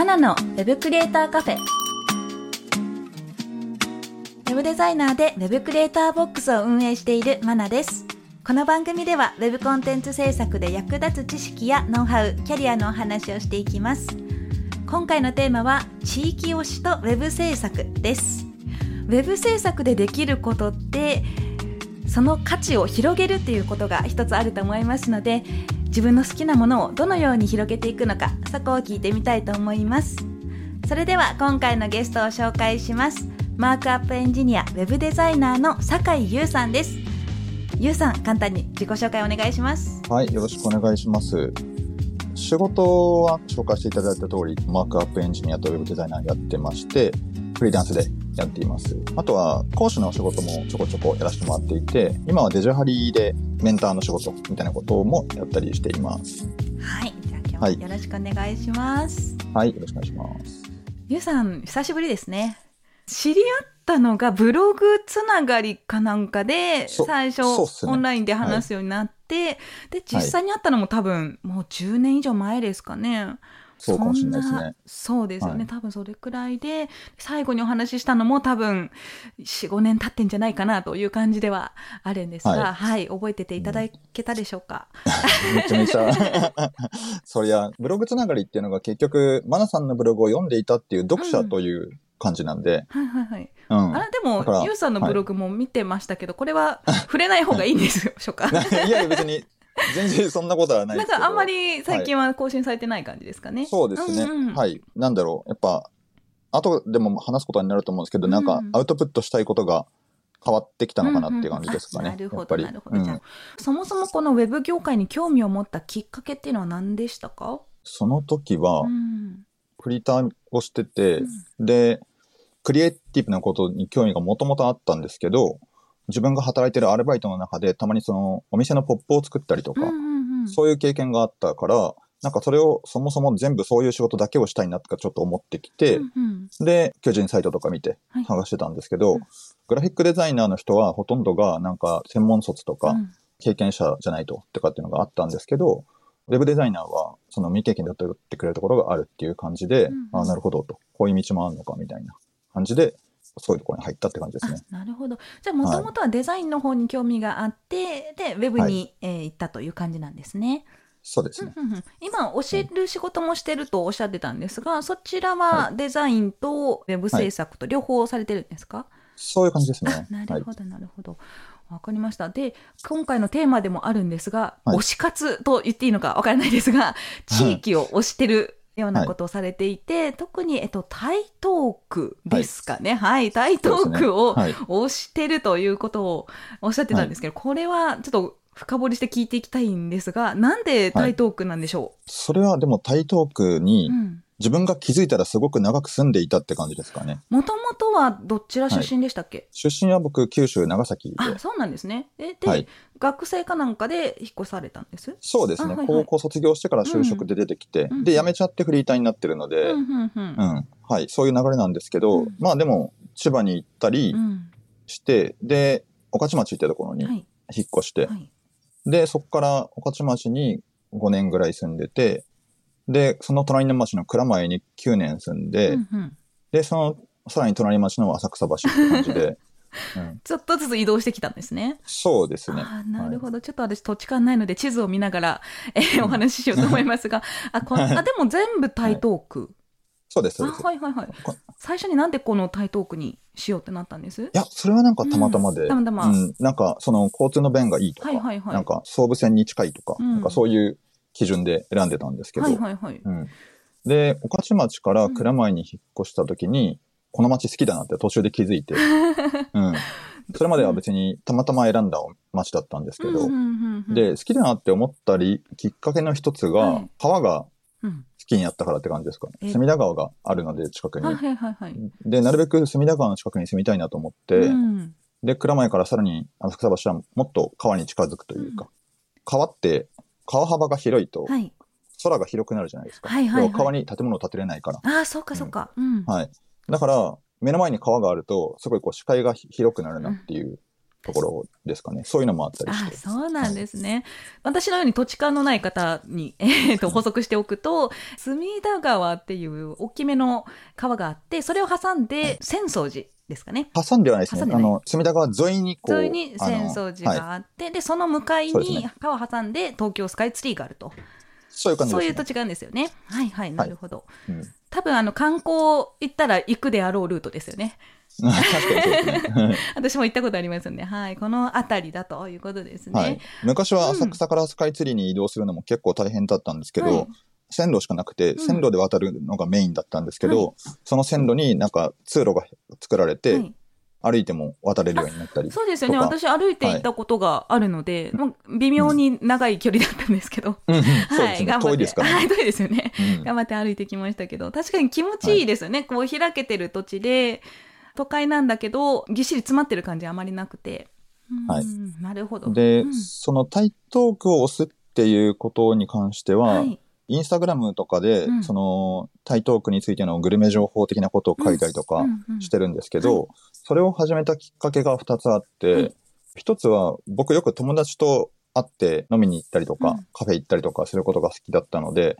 マナのウェブクリエイターカフェ。ウェブデザイナーでウェブクリエイターボックスを運営しているマナです。この番組ではウェブコンテンツ制作で役立つ知識やノウハウ、キャリアのお話をしていきます。今回のテーマは地域推しとウェブ制作です。ウェブ制作でできることってその価値を広げるっていうことが一つあると思いますので自分の好きなものをどのように広げていくのかそこを聞いてみたいと思います。それでは今回のゲストを紹介します。マークアップエンジニアウェブデザイナーの酒井優さんです。優さん簡単に自己紹介お願いします。はいよろしくお願いします。仕事は紹介していただいた通りマークアップエンジニアとウェブデザイナーやってましてフリーランスでやっています。あとは講師の仕事もちょこちょこやらせてもらっていて、今はデジハリでメンターの仕事みたいなこともやったりしています。はい。じゃあ今日もよろしくお願いします。はい、よろしくお願いします。ゆうさん、久しぶりですね。知り合ったのがブログつながりかなんかで、最初、オンラインで話すようになって、はい、で、実際に会ったのも多分、もう10年以上前ですかね。そうかもしれないですね。そうですよね、はい、多分それくらいで最後にお話ししたのも多分45年経ってんじゃないかなという感じではあるんですが、はい、はい、覚えてていただけたでしょうか？めちゃめちゃそりゃブログつながりっていうのが結局マナさんのブログを読んでいたっていう読者という感じなんで。うん、はいはいはい。うん、あれでも、ユウさんのブログも見てましたけど、はい、これは触れない方がいいんでしょうかいや、別に 全然そんなことはないですけど。なんかあんまり最近は更新されてない感じですかね。はい、そうですね、うんうん。はい。なんだろう。やっぱ、後でも話すことになると思うんですけど、うん、なんかアウトプットしたいことが変わってきたのかなっていう感じですかね。なるほど、なるほど。うん、そもそもこのウェブ業界に興味を持ったきっかけっていうのは何でしたか？その時は、フリーターをしてて、うん、で、クリエイティブなことに興味がもともとあったんですけど、自分が働いてるアルバイトの中でたまにそのお店のポップを作ったりとか、そういう経験があったから、なんかそれをそもそも全部そういう仕事だけをしたいなとかちょっと思ってきて、うんうん、で、巨人サイトとか見て探してたんですけど、はい、グラフィックデザイナーの人はほとんどがなんか専門卒とか経験者じゃないととかっていうのがあったんですけど、ウェブデザイナーはその未経験だってくれるところがあるっていう感じで、うんうん、ああ、なるほどと、こういう道もあるのかみたいな感じで、そういうところに入ったって感じですね。なるほど。じゃあ、もともとはデザインの方に興味があって、はい、で、ウェブに、はい、えー、行ったという感じなんですね。そうですね。今、教える仕事もしてるとおっしゃってたんですが、そちらはデザインとウェブ制作と両方されてるんですか、はい、そういう感じですね。なるほど、なるほど。わかりました。で、今回のテーマでもあるんですが、推し活と言っていいのかわからないですが、地域を推してるようなことをされていて、はい、特に、えっと、台東区ですかね。はい、はい、台東区を推してるということをおっしゃってたんですけど、はい、これはちょっと深掘りして聞いていきたいんですが、なんで台東区なんでしょう、それはでも台東区に、うん自分が気づいたらすごく長く住んでいたって感じですかね。もともとはどちら出身でしたっけ、はい、出身は僕、九州長崎で。あ、そうなんですね。え、で、はい、学生かなんかで引っ越されたんです？そうですね、はいはい、高校卒業してから就職で出てきて、うん、で、辞めちゃってフリーターになってるので、うん、うん、はい、そういう流れなんですけど、うん、まあでも、千葉に行ったりして、で、御徒町ってところに引っ越して、で、そこから御徒町に5年ぐらい住んでて、で、その隣の町の蔵前に9年住んで、うんうん、で、その、さらに隣町の浅草橋って感じで、うん、ちょっとずつ移動してきたんですね。そうですね。なるほど、はい、ちょっと私土地勘ないので地図を見ながら、えー、お話ししようと思いますが、あ、こあでも全部台東区。はい、そうです、そうです。はいはいはい。最初になんでこの台東区にしようってなったんです？いや、それはなんかたまたまで。うん、たまたま、うん。なんか、その交通の便がいいとか、はいはいはい、なんか総武線に近いとか、うん、なんかそういう基準で選んでたんですけど、はいはいはい。うん、で、御徒町から蔵前に引っ越した時に、うん、この町好きだなって途中で気づいて、うん、それまでは別にたまたま選んだ町だったんですけど、で、好きだなって思ったり、きっかけの一つが、はい、川が好きになったからって感じですかね。隅田川があるので、近くに。はいはいはい。で、なるべく隅田川の近くに住みたいなと思って、うん、で、蔵前からさらに浅草橋はもっと川に近づくというか、うん、川って、川幅が広いと、空が広くなるじゃないですか。はいはいはい、川に建物を建てれないから。ああ、そうかそうか。うん。はい。だから、目の前に川があると、すごいこう視界が広くなるなっていうところですかね。そういうのもあったりして。あそうなんですね。はい、私のように土地勘のない方に、えー、と補足しておくと、隅田川っていう大きめの川があって、それを挟んで浅草寺。ですかね。挟んではないですね。あの、隅田川沿いにこう。沿いに浅草寺があって、はい、で、その向かいに川挟んで東京スカイツリーがあると。そういう感じね、そういう土地勘ですよね。はいはい、なるほど。はいうん、多分あの観光行ったら行くであろうルートですよね。ね。私も行ったことありますよね。はい。この辺りだということですね。はい、昔は浅草からスカイツリーに移動するのも結構大変だったんですけど、はい、線路しかなくて、線路で渡るのがメインだったんですけど、うん、その線路になんか通路が作られて、はい。歩いても渡れるようになったりそうですよね。私歩いて行ったことがあるので、はい、微妙に長い距離だったんですけど。うん、はい、遠いですからね。はい、遠いですよね、うん、頑張って歩いてきましたけど、確かに気持ちいいですよね。はい、こう開けてる土地で、都会なんだけど、ぎっしり詰まってる感じあまりなくて。はい。なるほど。で、うん、その台東区を押すっていうことに関しては、はい、インスタグラムとかで、うん、その台東区についてのグルメ情報的なことを書いたりとかしてるんですけど、それを始めたきっかけが2つあって、一、つは僕よく友達と会って飲みに行ったりとか、うん、カフェ行ったりとかすることが好きだったので、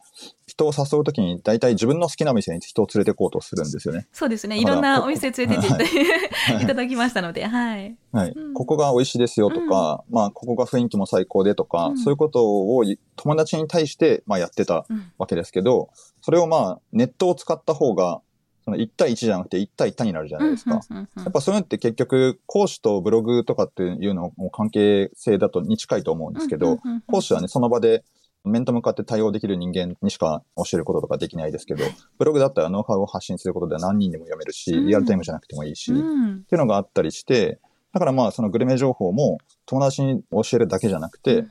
人を誘うときに大体自分の好きな店に人を連れて行こうとするんですよね。そうですね。いろんなお店連れて行って いただきましたので、はい。はい。ここが美味しいですよとか、うん、まあ、ここが雰囲気も最高でとか、うん、そういうことを友達に対して、まあ、やってたわけですけど、それをまあ、ネットを使った方が、その1対1じゃなくて1対多になるじゃないですか。やっぱそういうのって結局、講師とブログとかっていうのも関係性だとに近いと思うんですけど、講師はね、その場で面と向かって対応できる人間にしか教えることとかできないですけど、ブログだったらノウハウを発信することで何人でも読めるし、リアルタイムじゃなくてもいいし、っていうのがあったりして、だからまあそのグルメ情報も友達に教えるだけじゃなくて、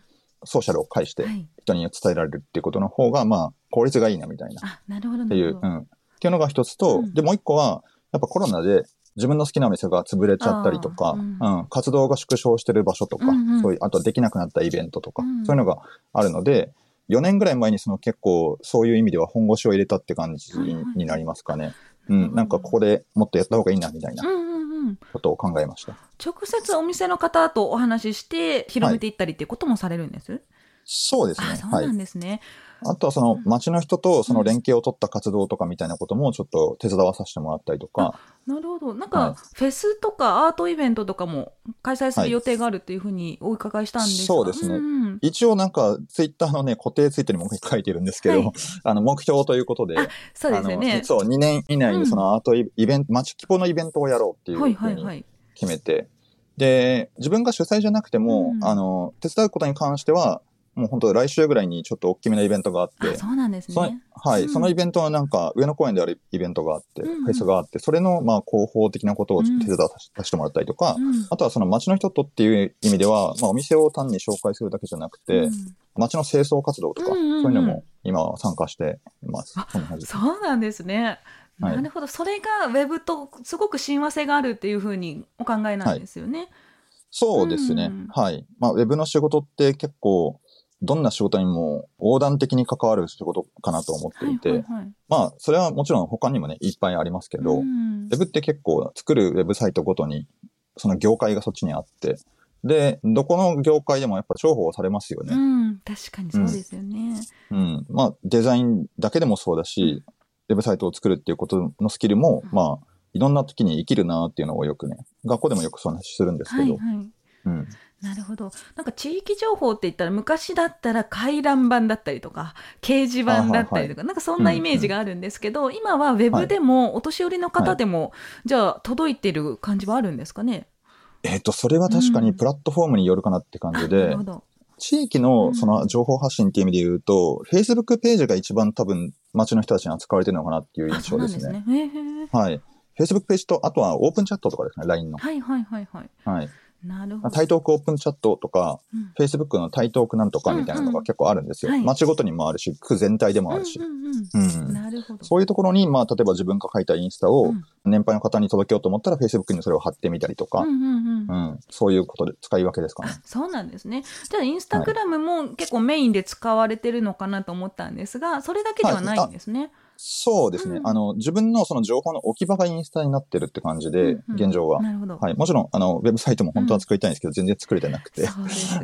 ソーシャルを介して人に伝えられるっていうことの方が、まあ効率がいいなみたいな。あ、なるほど。っていう、うん。っていうのが一つと、うん、で、もう一個は、やっぱコロナで自分の好きなお店が潰れちゃったりとか、うん、うん、活動が縮小してる場所とか、うんうん、そういう、あとできなくなったイベントとか、うん、そういうのがあるので、4年ぐらい前にその結構そういう意味では本腰を入れたって感じになりますかね。うん、なんかここでもっとやった方がいいなみたいな。ことを考えました。直接お店の方とお話しして広めていったりっていうこともされるんです、はい、そうですね。そうなんですね。はいあとはその街の人とその連携を取った活動とかみたいなこともちょっと手伝わさせてもらったりとか。なるほど。なんか、フェスとかアートイベントとかも開催する予定があるっていうふうにお伺いしたんですが、はい、そうですね、うん。一応なんかツイッターのね、固定ツイートにも書いてるんですけど、はい、あの、目標ということで、そうですよね。そう、2年以内にそのアートイベント、街規模のイベントをやろうっていうふうに決めて、で、自分が主催じゃなくても、うん、あの、手伝うことに関しては、もう本当来週ぐらいにちょっと大きめなイベントがあって。そうなんですね。はい、うん、そのイベントはなんか上野公園であるイベントがあって、フェスがあって、それのまあ広報的なことを手伝わさせてもらったりとか、うん、あとはその街の人とっていう意味では、まあお店を単に紹介するだけじゃなくて、うん、街の清掃活動とか、そういうのも今参加しています。そうなんですね。なるほど、それがウェブとすごく親和性があるっていうふうにお考えなんですよね。はい、そうですね。はい。まあ、ウェブの仕事って結構、どんな仕事にも横断的に関わる仕事かなと思っていて、はいはいはい、まあ、それはもちろん他にもね、いっぱいありますけど、ウェブって結構作るウェブサイトごとに、その業界がそっちにあって、で、どこの業界でもやっぱ重宝されますよね。うん、確かにそうですよね。うん。うん、まあ、デザインだけでもそうだし、ウェブサイトを作るっていうことのスキルも、まあ、いろんな時に生きるなっていうのをよくね、学校でもよくそう話するんですけど、はいはい、うん。なるほど。なんか地域情報って言ったら昔だったら回覧板だったりとか掲示板だったりとか、なんかそんなイメージがあるんですけど、うんうん、今はウェブでも、お年寄りの方でも、はい、じゃあ届いてる感じはあるんですかね？えっ、ー、と、それは確かにプラットフォームによるかなって感じで、うん、地域のその情報発信っていう意味で言うと、うん、Facebook ページが一番多分街の人たちに扱われてるのかなっていう印象ですね。すねはい。Facebook ページと、あとはオープンチャットとかですね、LINE の。はいはいはいはい。はい。なるほど。台東区オープンチャットとか、うん Facebook の台東区なんとかみたいなのが結構あるんですよ。うんうんはい街ごとにもあるし、区全体でもあるし。そういうところに、まあ、例えば自分が書いたインスタをうん年配の方に届けようと思ったら、Facebook にそれを貼ってみたりとか、うんうんそういうことで使い分けですかね。あそうなんですね。じゃあインスタグラムも結構メインで使われてるのかなと思ったんですが、それだけではないんですね。そうですね。うんあの、自分のその情報の置き場がインスタになってるって感じで、うんうん現状は。なるほど。はい。もちろん、あの、ウェブサイトも本当は作りたいんですけど、全然作れてなくて。ね。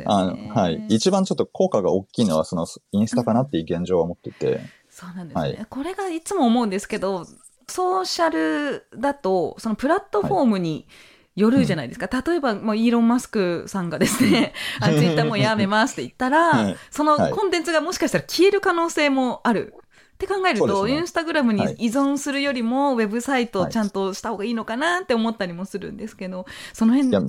あの、はい。一番ちょっと効果が大きいのは、その、インスタかなっていう現状は持ってて。そうなんですね、はいこれがいつも思うんですけど、ソーシャルだと、そのプラットフォームに、よるじゃないですか。例えば、もうイーロン・マスクさんがですね、あツイッターもうやめますって言ったら、はいそのはいコンテンツがもしかしたら消える可能性もある。って考えると、ねインスタグラムにはい依存するよりも、ウェブサイトをちゃんとした方がいいのかなって思ったりもするんですけど、その辺どう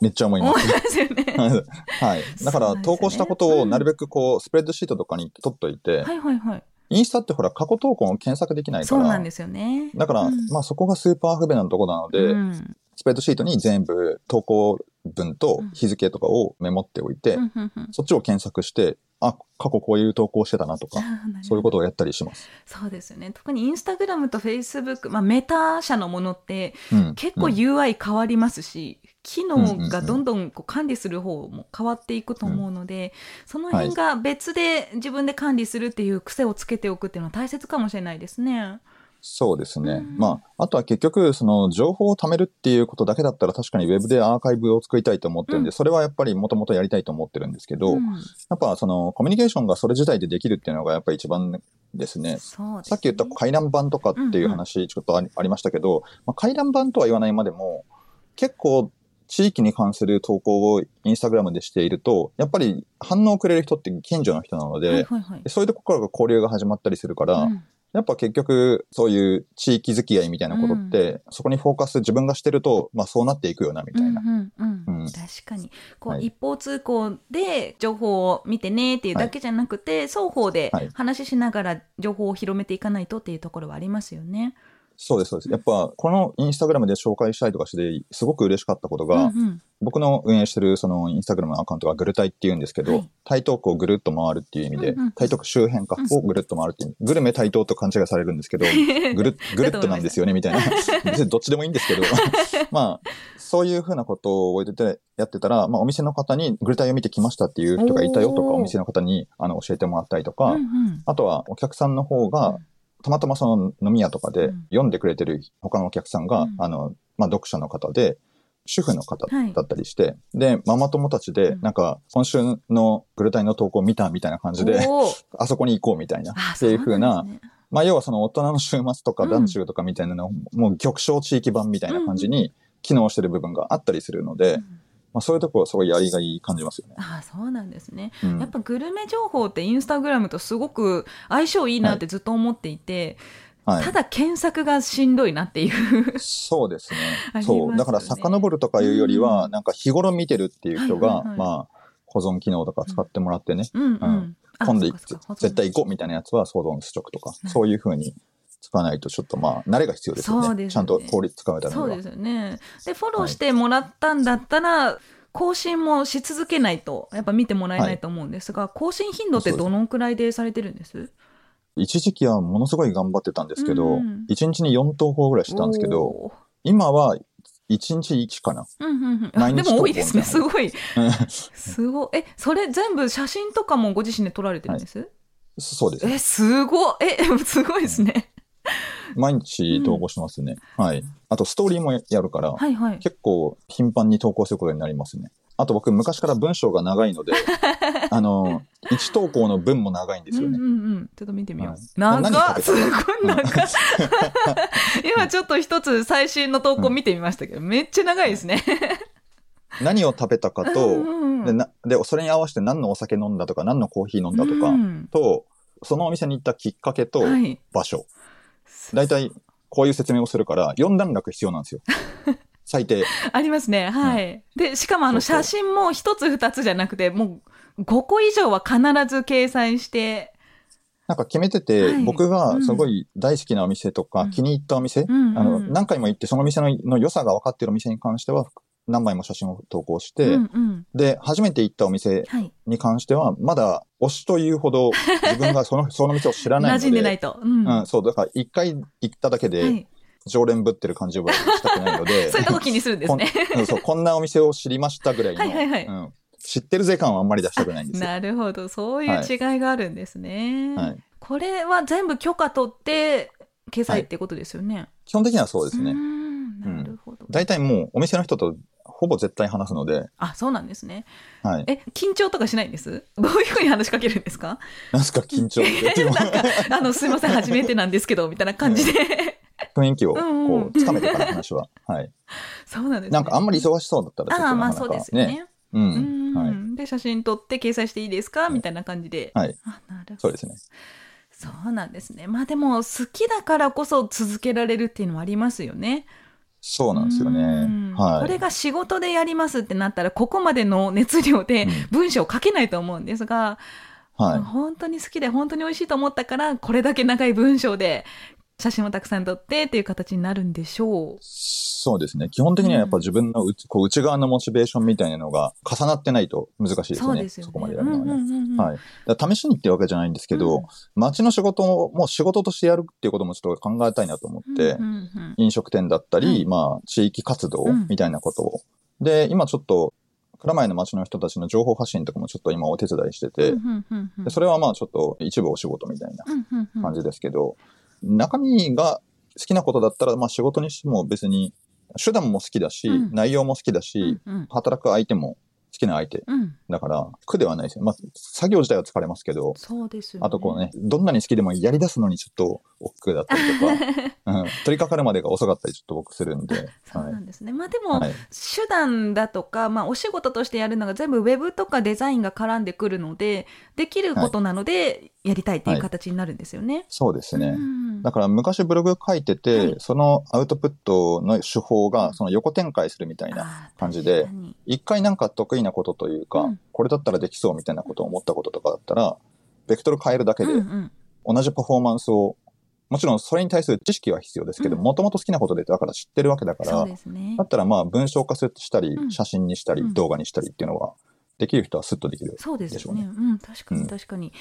めっちゃ思います。ますよね。はい。だから、ね投稿したことをなるべくこう、スプレッドシートとかに取っといて、はいはいはい。インスタってほら、過去投稿を検索できないから、そうなんですよね。だから、うんまあそこがスーパー不便なところなので、うんスプレッドシートに全部投稿文と日付とかをメモっておいて、うんそっちを検索して、あ、過去こういう投稿してたなとか、そういうことをやったりします。そうですよね。特にインスタグラムとフェイスブック、まあメタ社のものってうん。結構うん UI 変わりますし、機能がどんどんこう管理する方も変わっていくと思うので、その辺が別で自分で管理するっていう癖をつけておくっていうのは大切かもしれないですね。そうですね。うん。まあ、あとは結局、その情報を貯めるっていうことだけだったら確かにウェブでアーカイブを作りたいと思ってるんで、うん。それはやっぱりもともとやりたいと思ってるんですけど、うん。やっぱそのコミュニケーションがそれ自体でできるっていうのがやっぱり一番ですね。すね。さっき言った回覧板とかっていう話ちょっとあり,、ましたけど、まあ、回覧板とは言わないまでも、結構地域に関する投稿をインスタグラムでしていると、やっぱり反応をくれる人って近所の人なので、はいはいはい。でそういうところから交流が始まったりするから、うんやっぱ結局、そういう地域付き合いみたいなことって、そこにフォーカス自分がしてると、まあそうなっていくよな、みたいな。うんうんうん。うん。確かに。こう、はい。一方通行で情報を見てねっていうだけじゃなくて、双方ではい話ししながら情報を広めていかないとっていうところはありますよね。そうです、そうです。やっぱ、このインスタグラムで紹介したりとかして、すごく嬉しかったことが、うんうん。僕の運営してるそのインスタグラムのアカウントがグルタイって言うんですけど、はい。台東区をぐるっと回るっていう意味で、うんうん。台東区周辺かうんをぐるっと回るっていうグルメ台東と勘違いされるんですけど、ぐる ぐるっとなんですよね、みたいな。別にどっちでもいいんですけど、まあ、そういうふうなことを覚えてて、やってたら、まあ、お店の方にグルタイを見てきましたっていう人がいたよとか、お店の方にあの教えてもらったりとか、うんうん。あとはお客さんの方が、たまたまその飲み屋とかでうん。読んでくれてる他のお客さんが、うん。あの、まあ、読者の方で、主婦の方はい。だったりして、で、ママ友たちでう、ん。なんか、今週のグルタイの投稿見たみたいな感じで、あそこに行こうみたいな、あっていう風な、ね。まあ、要はその大人の週末とかうん団中とかみたいなのを、もう極小地域版みたいな感じに機能してる部分があったりするので、うんまあ、そういうところはすごいやりがい感じますよね。あそうなんですね。うんやっぱグルメ情報ってインスタグラムとすごく相性いいなってずっと思っていて、はいた。だ検索がしんどいなっていう。そうですね あり。ますそう。だから遡るとかいうよりは、うんなんか日頃見てるっていう人が、はいはいはいまあ、保存機能とか使ってもらってね、うんうん。うんあ今度絶対行こうみたいなやつは保存しとくとか、うんそういうふうに使わないとちょっとまあ、慣れが必要ですよね。そうですよねちゃんと効率使うためには。そうですよね。で、フォローしてもらったんだったら、更新もし続けないと、やっぱ見てもらえないと思うんですが、更新頻度ってどのくらいでされてるんです？一時期はものすごい頑張ってたんですけど、うん一日に4投稿ぐらいしてたんですけど、今は一日1かな。うんうんうん、でも多いですね。すごい。すごい。え、それ全部写真とかもご自身で撮られてるんです、そうです。え、すごい。え、すごいですね。毎日投稿してますね。はい。あとストーリーもやるから、はいはい。結構頻繁に投稿することになりますね。あと僕昔から文章が長いので、あの、1投稿の文も長いんですよね。うんうんうん。ちょっと見てみよう。はい長っすごいた長っ 今ちょっと一つ最新の投稿見てみましたけど、めっちゃ長いですね。何を食べたかと、うんうんでなで、それに合わせて何のお酒飲んだとか、何のコーヒー飲んだとか、うんと、そのお店に行ったきっかけとはい。大体、こういう説明をするから、4段落必要なんですよ。最低。ありますね。はい。で、しかもあの写真も一つ二つじゃなくて、もう5個以上は必ず掲載して、なんか決めてて、はい僕がすごい大好きなお店とか、うん気に入ったお店、うんうんあの、何回も行ってその店のの良さが分かってるお店に関しては、何枚も写真を投稿して、うんうんで、初めて行ったお店はい。に関しては、まだ推しというほど自分がその、その店を知らないの馴で。染んでないと。うん。うん、そう、だから一回行っただけはで、い。常連ぶってる感じはしたくないので、そういうとこ気にするんですね。そう、こんなお店を知りましたぐらいの、はいはいはいうん、知ってるぜ感はあんまり出したくないんですよ。なるほど。そういう違いがあるんですね。はい、これは全部許可取って掲載ってことですよね。基本的にはそうですね。んなる。大体もうお店の人とほぼ絶対話すので、あ、そうなんですね。はい。え、緊張とかしないんです？どういうふうに話しかけるんですか？なんすか緊張って。なんか、あの、すいません、初めてなんですけど、みたいな感じで。雰囲気をこうつかめてから話は。はい。そうなんですね。なんかあんまり忙しそうだったらちょっああ、となかなかまあそうですよね。ね。う。うんん、はい。で、写真撮って掲載していいですか？いみたいな感じで。はい。あ、なるほど。そうですね。そうなんですね。まあでも、好きだからこそ続けられるっていうのはありますよね。そうなんですようねん。はい。これが仕事でやりますってなったら、ここまでの熱量でうん文章を書けないと思うんですが、はい。本当に好きで本当に美味しいと思ったから、これだけ長い文章で写真をたくさん撮ってっていう形になるんでしょう。そうですね。基本的にはやっぱ自分の内こう内側のモチベーションみたいなのが重なってないと難しいですよね。そね。こまでやるのはね。うんうんうんうんはい。試しにってわけじゃないんですけど、うん街の仕事をもう仕事としてやるっていうこともちょっと考えたいなと思って、うんうんうん飲食店だったり、はいまあ、地域活動うんみたいなことを。で、今ちょっと、蔵前の街の人たちの情報発信とかもちょっと今お手伝いしてて、うんうんうんうんでそれはまあちょっと一部お仕事みたいなうんうんうん感じですけど、中身が好きなことだったら、まあ仕事にしても別に、手段も好きだし、うん内容も好きだし、うんうん働く相手も好きな相手うんだから、苦ではないですよ。まあ、作業自体は疲れますけど、そうですよね。あとこうね、どんなに好きでもやり出すのにちょっと億劫だったりとか、うん、取り掛かるまでが遅かったりちょっと僕するんで、そうはいなんですね。まあでも、はい。手段だとか、まあお仕事としてやるのが全部ウェブとかデザインが絡んでくるので、できることなのでやりたいっていう形になるんですよね。そうですね。うん。だから昔ブログ書いてて、はい。そのアウトプットの手法がその横展開するみたいな。感じで一回なんか得意なことというか、うん。これだったらできそうみたいなことを思ったこととかだったら、ベクトル変えるだけで同じパフォーマンスを、もちろんそれに対する知識は必要ですけど、うんもともと好きなことでだから知ってるわけだから、ねだ。ったらまあ文章化したりう、ん写真にしたりう、ん動画にしたりっていうのは、できる人はスッとできる。そうですよね。うねうん、確かうんに確かに。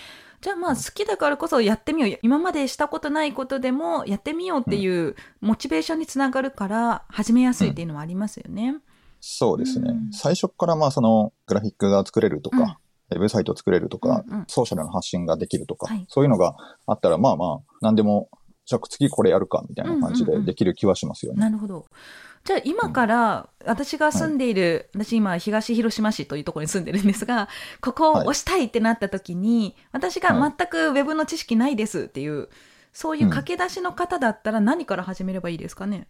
じゃあまあ好きだからこそやってみよう。今までしたことないことでもやってみようっていうモチベーションにつながるから始めやすいっていうのはありますよね。そうですね。うん最初からまあそのグラフィックが作れるとか、ウェブサイト作れるとか、うんうんソーシャルの発信ができるとか、はいそういうのがあったらまあまあ、何でも、じゃあ次これやるかみたいな感じうんうん。うんでできる気はしますよね。なるほど。じゃあ今から私が住んでいる、私今東広島市というところに住んでるんですが、ここを押したいってなった時に、私が全くウェブの知識ないですっていう、そういう駆け出しの方だったら何から始めればいいですかね？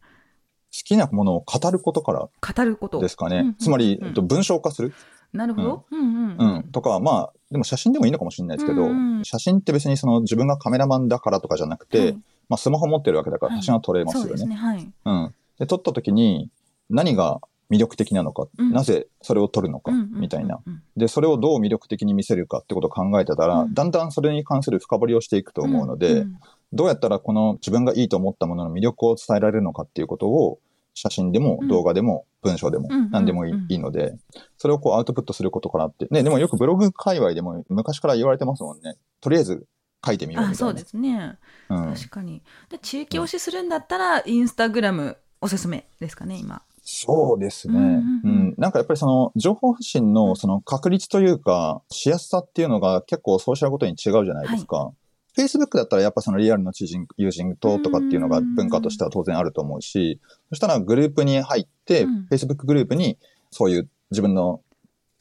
好きなものを語ることから語ること。ですかね。うんうんうんつまり、えっと、文章化する、なるほど。うん。うんううん。ん、とか、まあ、でも写真でもいいのかもしれないですけど、うんうん。写真って別にその自分がカメラマンだからとかじゃなくて、はいまあスマホ持ってるわけだからはい写真は撮れますよね。そうですね。はい。うん。で、撮った時に何が魅力的なのか、うんなぜそれを撮るのか、うんうんうんうんみたいな。。で、それをどう魅力的に見せるかってことを考えてたら、うんだんだんそれに関する深掘りをしていくと思うので、んどうやったらこの自分がいいと思ったものの魅力を伝えられるのかっていうことを、写真でもうん動画でも文章でもうん何でもいい,、うんいいので、それをこうアウトプットすることかなって。ね、でもよくブログ界隈でも昔から言われてますもんね。とりあえず書いてみようみたいな。あ、そうですね。うん確かに。で地域推しするんだったら、インスタグラムおすすめですかね、今。そうですね。ううんなんかやっぱりその情報発信のその確率というか、しやすさっていうのが結構ソーシャルごとに違うじゃないですか。Facebook だったらやっぱそのリアルの知人、友人ととかっていうのが文化としては当然あると思うし、そしたらグループに入って、うん Facebook グループにそういう自分の好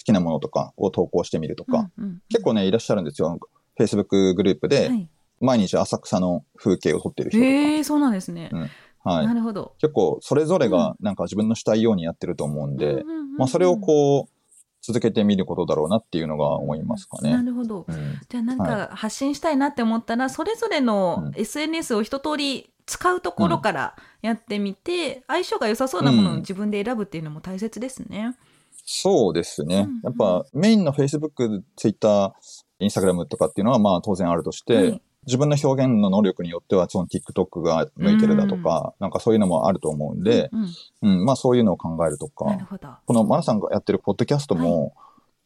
きなものとかを投稿してみるとか、うんうん結構ね、いらっしゃるんですよ。Facebook グループではい。毎日浅草の風景を撮ってる人とか。へえ、そうなんですね。はいな。るほど。結構それぞれがなんか自分のしたいようにやってると思うんで、うんうんうんうんまあそれをこう続けてみることだろうなっていうのが思いますかね。なるほど。うんじゃあなんか発信したいなって思ったら、それぞれのうん SNS を一通り使うところからやってみて、相性が良さそうなものをうん自分で選ぶっていうのも大切ですね。そうですねうん。やっぱメインの Facebook、Twitter、Instagram とかっていうのはまあ当然あるとして、はい自分の表現の能力によっては、その TikTok が向いてるだとか、なんかそういうのもあると思うんで、うん、まあそういうのを考えるとか、このマナさんがやってるポッドキャストも、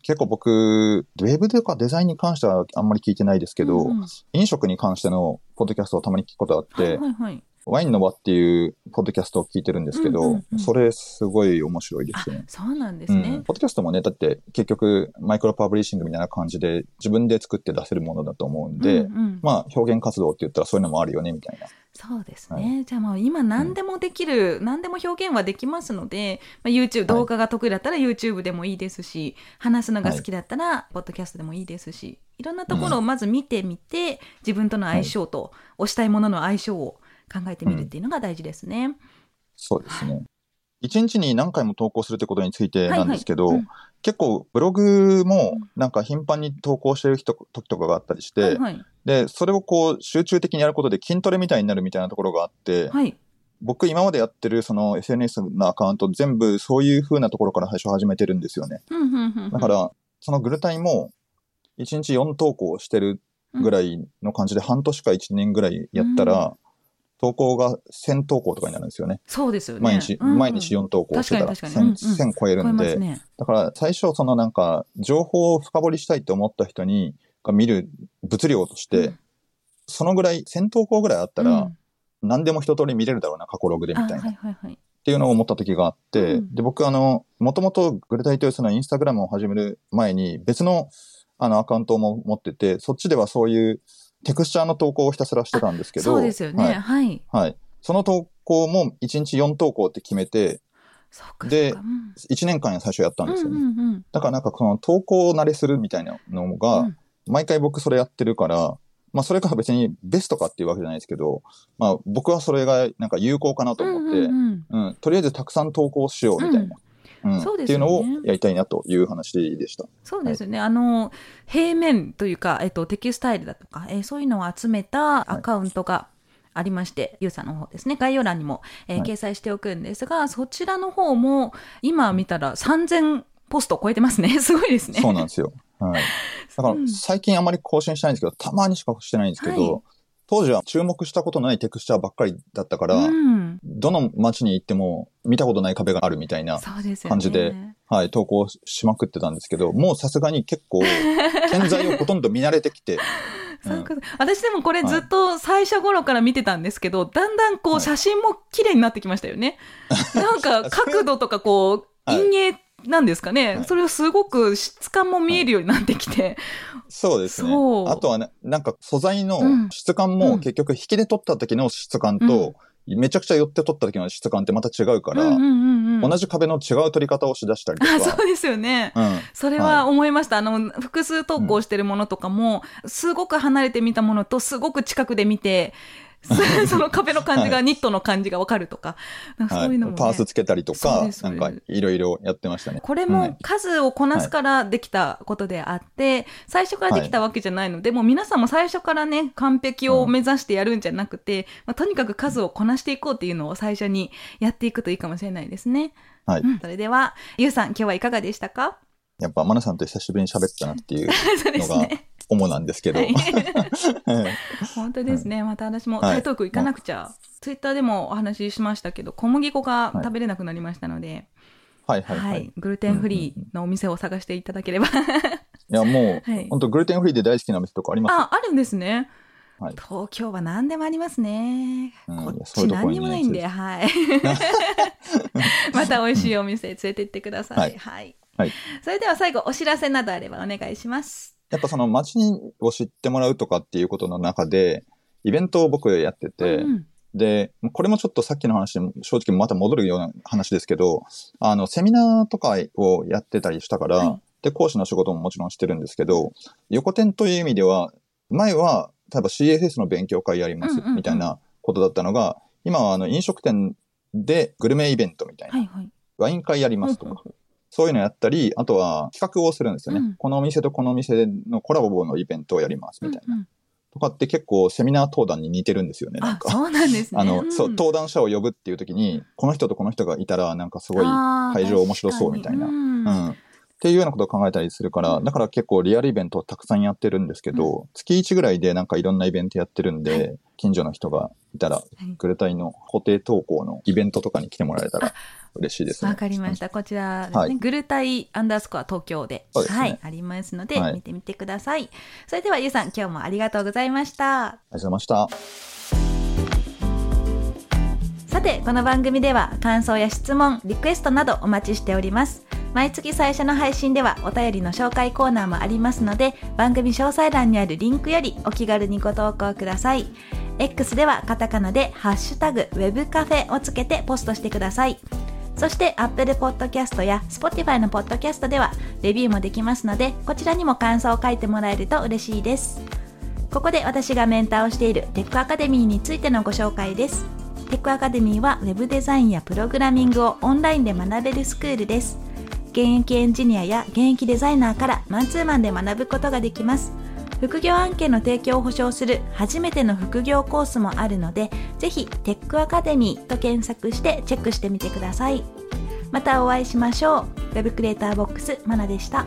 結構僕、ウェブとかデザインに関してはあんまり聞いてないですけど、飲食に関してのポッドキャストをたまに聞くことがあって、ワインの輪っていうポッドキャストを聞いてるんですけど、うんうんうん、それすごい面白いですね。そうなんですね、うん、ポッドキャストもね、だって結局マイクロパブリッシングみたいな感じで自分で作って出せるものだと思うんで、うんうん、まあ表現活動って言ったらそういうのもあるよねみたいな。そうですね。はい、じゃあまあ今何でもできる、うん、何でも表現はできますので、まあ、YouTube、動画が得意だったら YouTube でもいいですし、話すのが好きだったら、ポッドキャストでもいいですし、いろんなところをまず見てみて、自分との相性と、推したいものの相性を考えてみるっていうのが大事ですね。うん、そうですね。一日に何回も投稿するってことについてなんですけど、はいはいうん、結構ブログもなんか頻繁に投稿してる人時とかがあったりして、はいはい、で、それをこう集中的にやることで筋トレみたいになるみたいなところがあって、はい、僕今までやってるその SNS のアカウント全部そういう風なところから最初始めてるんですよね。だから、そのグルタイも1日4投稿してるぐらいの感じで半年か1年ぐらいやったら、投稿が1000投稿とかになるんですよね。そうですよね。毎日、うんうん、毎日4投稿してたら 1000,、うんうん、1000超えるんで、ね、だから最初そのなんか情報を深掘りしたいと思った人にが見る物量として、うん、そのぐらい、1000投稿ぐらいあったら、何でも一通り見れるだろうな、過去ログでみたいな。はいはいはい、っていうのを思った時があって、うん、で、僕あの、もともとグルタイトヨスのインスタグラムを始める前に別のあのアカウントも持ってて、そっちではそういうテクスチャーの投稿をひたすらしてたんですけど。そうですよね。はい。はい。その投稿も1日4投稿って決めて、で、うん、1年間最初やったんですよね。うんうんうん、だからなんかこの投稿慣れするみたいなのが、うん、毎回僕それやってるから、まあそれが別にベストかっていうわけじゃないですけど、まあ僕はそれがなんか有効かなと思って、うん、うんうん、とりあえずたくさん投稿しようみたいな。うん、そうですね、っていうのをやりたいなという話でした。そうですね。はい、あの、平面というか、えっと、テキスタイルだとか、えー、そういうのを集めたアカウントがありまして、ユーさんの方ですね、概要欄にも、えー、掲載しておくんですが、そちらの方も、今見たら3000ポスト超えてますね。すごいですね。そうなんですよ。はい。だから、最近あまり更新してないんですけど、たまにしかしてないんですけど、はい当時は注目したことないテクスチャーばっかりだったから、うん、どの街に行っても見たことない壁があるみたいな感じで、でね、はい、投稿しまくってたんですけど、もうさすがに結構、健在をほとんど見慣れてきて、うん、私でもこれずっと最初頃から見てたんですけど、はい、だんだんこう写真も綺麗になってきましたよね。なんか角度とかこう、陰影なんですかね、はい、それをすごく質感も見えるようになってきて。そうですね。あとはね、なんか素材の質感も結局引きで撮った時の質感と、めちゃくちゃ寄って撮った時の質感ってまた違うから、同じ壁の違う撮り方をしだしたりとか。そうですよね、うん、それは思いました。はい、あの、複数投稿してるものとかも、すごく離れて見たものとすごく近くで見て、その壁の感じが、ニットの感じがわかるとか、かそういうのも、ね、パースつけたりとか、なんかいろいろやってましたね。これも数をこなすからできたことであって、最初からできたわけじゃないので、もう皆さんも最初からね、完璧を目指してやるんじゃなくて、まあ、とにかく数をこなしていこうっていうのを最初にやっていくといいかもしれないですね。はい。うん、それでは、ゆうさん、今日はいかがでしたか？やっぱ、マナさんと久しぶりに喋ったなっていうのが、主なんですけど。本当ですね。また私も台東区行かなくちゃ。ツイッターでもお話ししましたけど、小麦粉が食べれなくなりましたので、はいはいはい。グルテンフリーのお店を探していただければ。いや、もう、本当グルテンフリーで大好きなお店とかありますあ、あるんですね。はい、東京は何でもありますね。こっち何にもないんで、はい。また美味しいお店連れて行ってください。はい。はい。それでは最後、お知らせなどあればお願いします。やっぱその街を知ってもらうとかっていうことの中で、イベントを僕やってて、うん、で、これもちょっとさっきの話に正直また戻るような話ですけど、あの、セミナーとかをやってたりしたから、はい、で、講師の仕事ももちろんしてるんですけど、横転という意味では、前は、例えば CSS の勉強会やりますみたいなことだったのが、今はあの飲食店でグルメイベントみたいな、はいはい、ワイン会やりますとか、そういうのやったり、あとは企画をするんですよね。うん、このお店とこのお店のコラボのイベントをやりますみたいな。うんうん、とかって結構セミナー登壇に似てるんですよね。なんか。そうなんですね。あの、そう、登壇者を呼ぶっていう時に、この人とこの人がいたら、なんかすごい会場面白そうみたいな。うん。っっていうようなことを考えたりするから、だから結構リアルイベントをたくさんやってるんですけど、うん、月1ぐらいでなんかいろんなイベントやってるんで、はい、近所の人がいたら、グルタイの固定投稿のイベントとかに来てもらえたら嬉しいですわ、ね、かりました。こちらですね、はい、グルタイアンダースコア東京で、でね、はい、ありますので、見てみてください。それではゆうさん、今日もありがとうございました。ありがとうございました。さて、この番組では感想や質問、リクエストなどお待ちしております。毎月最初の配信ではお便りの紹介コーナーもありますので番組詳細欄にあるリンクよりお気軽にご投稿ください。X ではカタカナでハッシュタグウェブカフェをつけてポストしてください。そして Apple Podcast や Spotify の Podcast ではレビューもできますのでこちらにも感想を書いてもらえると嬉しいです。ここで私がメンターをしているテックアカデミーについてのご紹介です。テックアカデミーは Web デザインやプログラミングをオンラインで学べるスクールです。現役エンジニアや現役デザイナーからマンツーマンで学ぶことができます。副業案件の提供を保証する初めての副業コースもあるので、ぜひテックアカデミーと検索してチェックしてみてください。またお会いしましょう。Web クリエイターボックスマナでした。